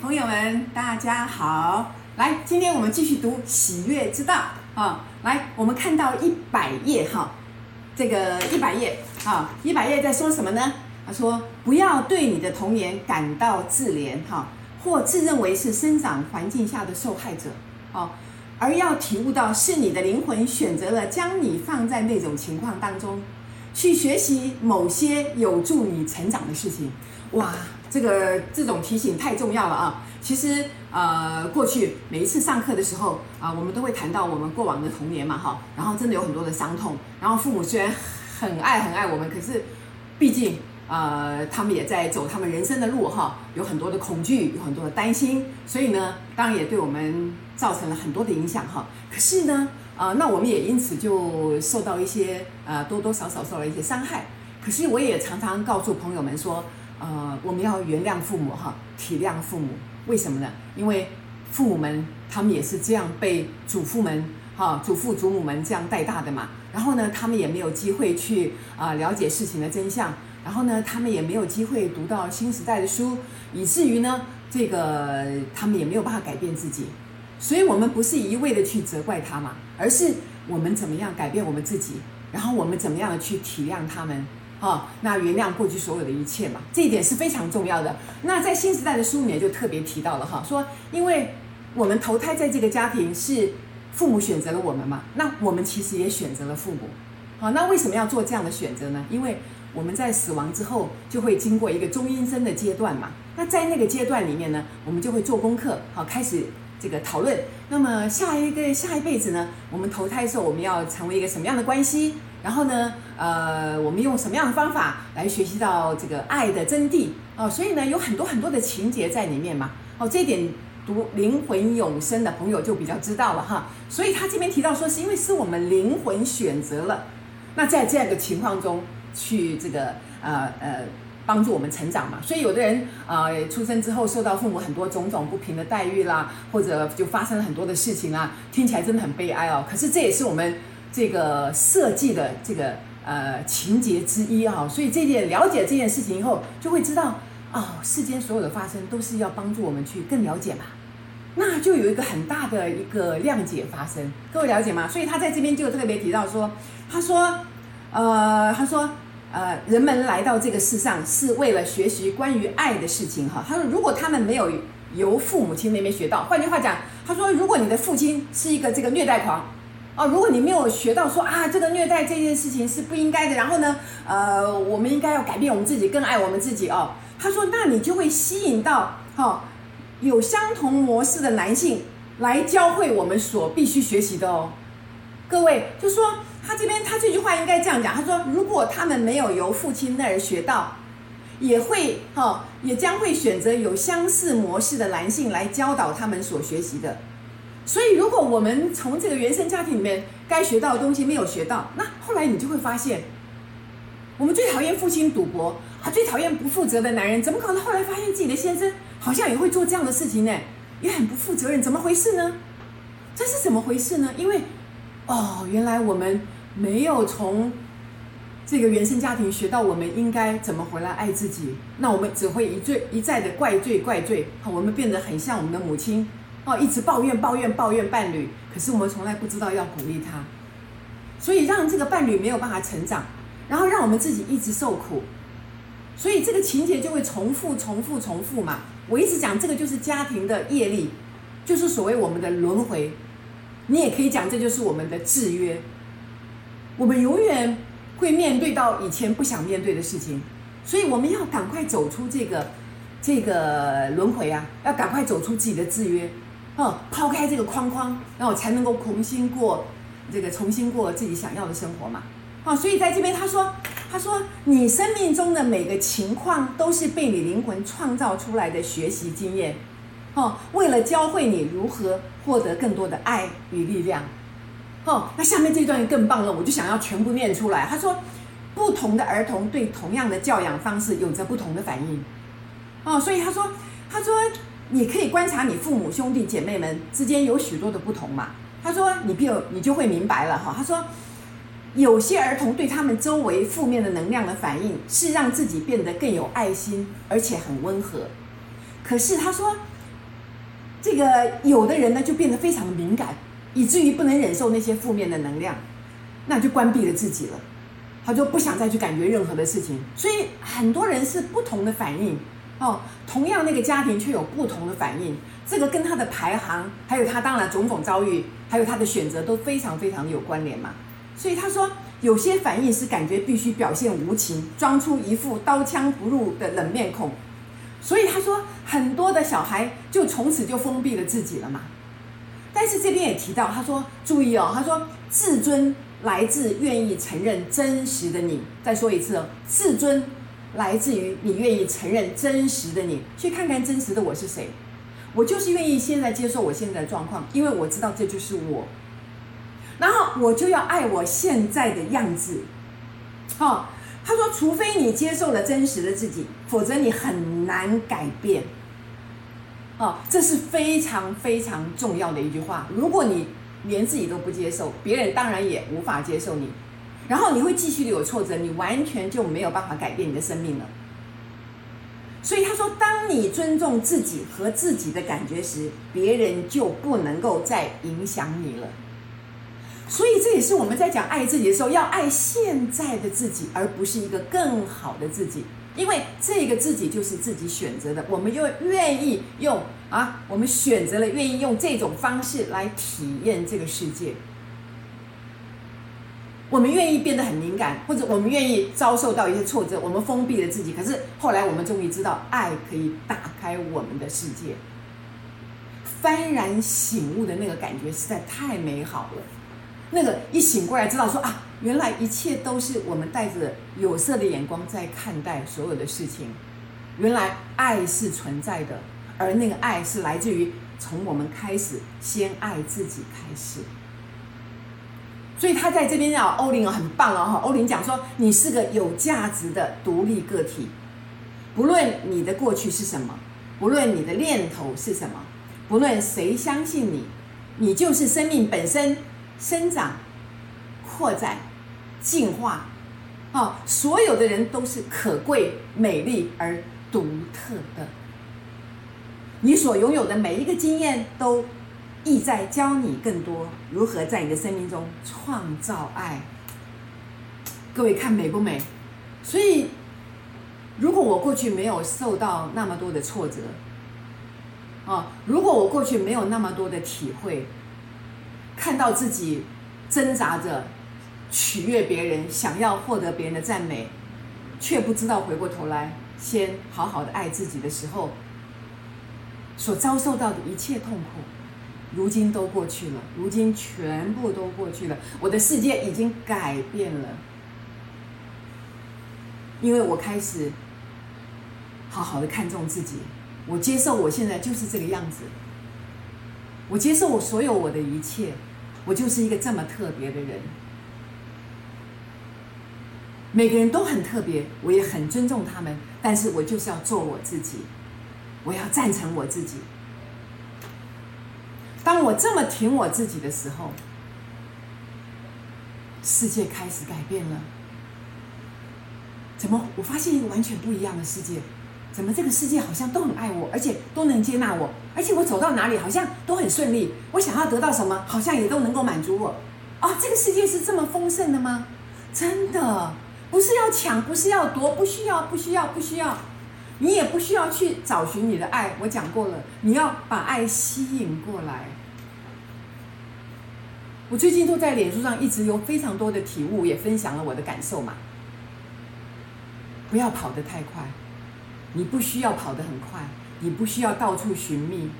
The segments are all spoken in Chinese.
朋友们，大家好！来，今天我们继续读《喜悦之道》啊。来，我们看到一百页哈，这个一百页啊，一百页在说什么呢？他说：不要对你的童年感到自怜哈，或自认为是生长环境下的受害者哦，而要体悟到是你的灵魂选择了将你放在那种情况当中，去学习某些有助你成长的事情。哇！这个这种提醒太重要了啊！其实呃，过去每一次上课的时候啊，我们都会谈到我们过往的童年嘛，哈，然后真的有很多的伤痛。然后父母虽然很爱很爱我们，可是毕竟呃，他们也在走他们人生的路哈，有很多的恐惧，有很多的担心，所以呢，当然也对我们造成了很多的影响哈。可是呢，呃，那我们也因此就受到一些呃多多少少受了一些伤害。可是我也常常告诉朋友们说。呃，我们要原谅父母哈，体谅父母。为什么呢？因为父母们他们也是这样被祖父们哈、祖父祖母们这样带大的嘛。然后呢，他们也没有机会去啊、了解事情的真相。然后呢，他们也没有机会读到新时代的书，以至于呢，这个他们也没有办法改变自己。所以，我们不是一味的去责怪他嘛，而是我们怎么样改变我们自己，然后我们怎么样去体谅他们。哦，那原谅过去所有的一切嘛，这一点是非常重要的。那在新时代的书里面就特别提到了哈，说因为我们投胎在这个家庭是父母选择了我们嘛，那我们其实也选择了父母。好，那为什么要做这样的选择呢？因为我们在死亡之后就会经过一个中阴身的阶段嘛。那在那个阶段里面呢，我们就会做功课，好，开始这个讨论。那么下一个下一辈子呢，我们投胎的时候我们要成为一个什么样的关系？然后呢，呃，我们用什么样的方法来学习到这个爱的真谛哦？所以呢，有很多很多的情节在里面嘛。哦，这一点读灵魂永生的朋友就比较知道了哈。所以他这边提到说，是因为是我们灵魂选择了，那在这样一个情况中去这个呃呃帮助我们成长嘛。所以有的人呃出生之后受到父母很多种种不平的待遇啦，或者就发生了很多的事情啊，听起来真的很悲哀哦。可是这也是我们。这个设计的这个呃情节之一啊，所以这件了解这件事情以后，就会知道哦，世间所有的发生都是要帮助我们去更了解嘛，那就有一个很大的一个谅解发生，各位了解吗？所以他在这边就特别提到说，他说，呃，他说，呃，人们来到这个世上是为了学习关于爱的事情哈。他说，如果他们没有由父母亲那边学到，换句话讲，他说，如果你的父亲是一个这个虐待狂。哦，如果你没有学到说啊，这个虐待这件事情是不应该的，然后呢，呃，我们应该要改变我们自己，更爱我们自己哦。他说，那你就会吸引到哈、有相同模式的男性来教会我们所必须学习的哦。各位，就说他这边他这句话应该这样讲，他说，如果他们没有由父亲那儿学到，也会哈、也将会选择有相似模式的男性来教导他们所学习的。所以，如果我们从这个原生家庭里面该学到的东西没有学到，那后来你就会发现，我们最讨厌父亲赌博啊，最讨厌不负责的男人，怎么搞的？后来发现自己的先生好像也会做这样的事情呢，也很不负责任，怎么回事呢？这是怎么回事呢？因为，哦，原来我们没有从这个原生家庭学到我们应该怎么回来爱自己，那我们只会一罪一再的怪罪怪罪，好，我们变得很像我们的母亲。哦，一直抱怨抱怨抱怨伴侣，可是我们从来不知道要鼓励他，所以让这个伴侣没有办法成长，然后让我们自己一直受苦，所以这个情节就会重复重复重复嘛。我一直讲这个就是家庭的业力，就是所谓我们的轮回，你也可以讲这就是我们的制约，我们永远会面对到以前不想面对的事情，所以我们要赶快走出这个这个轮回啊，要赶快走出自己的制约。哦，抛开这个框框，然后才能够重新过这个重新过自己想要的生活嘛。哦，所以在这边他说，他说你生命中的每个情况都是被你灵魂创造出来的学习经验，哦，为了教会你如何获得更多的爱与力量。哦，那下面这段更棒了，我就想要全部念出来。他说，不同的儿童对同样的教养方式有着不同的反应。哦，所以他说，他说。你可以观察你父母兄弟姐妹们之间有许多的不同嘛？他说你必有你就会明白了哈。他说有些儿童对他们周围负面的能量的反应是让自己变得更有爱心，而且很温和。可是他说，这个有的人呢就变得非常的敏感，以至于不能忍受那些负面的能量，那就关闭了自己了，他就不想再去感觉任何的事情。所以很多人是不同的反应哦，同样那个家庭却有不同的反应，这个跟他的排行，还有他当然种种遭遇，还有他的选择都非常非常的有关联嘛。所以他说，有些反应是感觉必须表现无情，装出一副刀枪不入的冷面孔。所以他说，很多的小孩就从此就封闭了自己了嘛。但是这边也提到，他说注意哦，他说自尊来自愿意承认真实的你。再说一次哦，自尊来自于你愿意承认真实的你。去看看真实的我是谁？我就是愿意现在接受我现在的状况，因为我知道这就是我。然后我就要爱我现在的样子。哦。他说：“除非你接受了真实的自己，否则你很难改变。”哦，这是非常非常重要的一句话。如果你连自己都不接受，别人当然也无法接受你。然后你会继续的有挫折，你完全就没有办法改变你的生命了。所以他说：“当你尊重自己和自己的感觉时，别人就不能够再影响你了。”所以这也是我们在讲爱自己的时候，要爱现在的自己，而不是一个更好的自己。因为这个自己就是自己选择的，我们又愿意用啊，我们选择了愿意用这种方式来体验这个世界。我们愿意变得很敏感，或者我们愿意遭受到一些挫折，我们封闭了自己。可是后来我们终于知道，爱可以打开我们的世界，幡然醒悟的那个感觉实在太美好了。那个一醒过来，知道说啊，原来一切都是我们带着有色的眼光在看待所有的事情。原来爱是存在的，而那个爱是来自于从我们开始先爱自己开始。所以他在这边啊，欧林很棒哦，欧林讲说，你是个有价值的独立个体，不论你的过去是什么，不论你的念头是什么，不论谁相信你，你就是生命本身。生长、扩展、进化，哦，所有的人都是可贵、美丽而独特的。你所拥有的每一个经验，都意在教你更多如何在你的生命中创造爱。各位看美不美？所以，如果我过去没有受到那么多的挫折，哦，如果我过去没有那么多的体会。看到自己挣扎着取悦别人，想要获得别人的赞美，却不知道回过头来先好好的爱自己的时候，所遭受到的一切痛苦，如今都过去了，如今全部都过去了，我的世界已经改变了，因为我开始好好的看重自己，我接受我现在就是这个样子，我接受我所有我的一切。我就是一个这么特别的人，每个人都很特别，我也很尊重他们，但是我就是要做我自己，我要赞成我自己。当我这么挺我自己的时候，世界开始改变了。怎么？我发现一个完全不一样的世界。怎么这个世界好像都很爱我，而且都能接纳我，而且我走到哪里好像都很顺利。我想要得到什么，好像也都能够满足我。哦，这个世界是这么丰盛的吗？真的，不是要抢，不是要夺，不需要，不需要，不需要。你也不需要去找寻你的爱。我讲过了，你要把爱吸引过来。我最近都在脸书上一直有非常多的体悟，也分享了我的感受嘛。不要跑得太快。你不需要跑得很快，你不需要到处寻觅，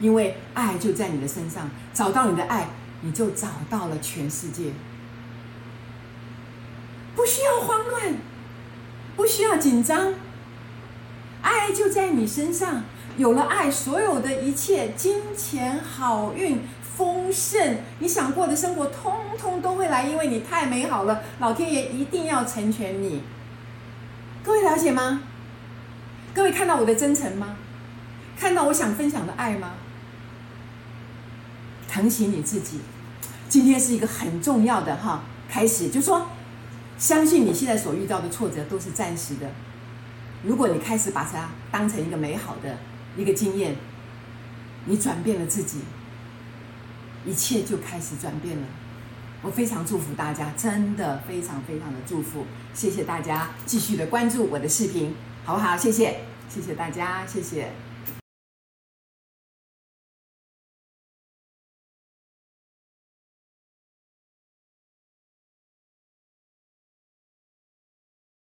因为爱就在你的身上。找到你的爱，你就找到了全世界。不需要慌乱，不需要紧张，爱就在你身上。有了爱，所有的一切，金钱、好运、丰盛，你想过的生活，通通都会来，因为你太美好了。老天爷一定要成全你。各位了解吗？各位看到我的真诚吗？看到我想分享的爱吗？疼惜你自己，今天是一个很重要的哈开始，就说，相信你现在所遇到的挫折都是暂时的。如果你开始把它当成一个美好的一个经验，你转变了自己，一切就开始转变了。我非常祝福大家，真的非常非常的祝福。谢谢大家继续的关注我的视频，好不好？谢谢，谢谢大家，谢谢。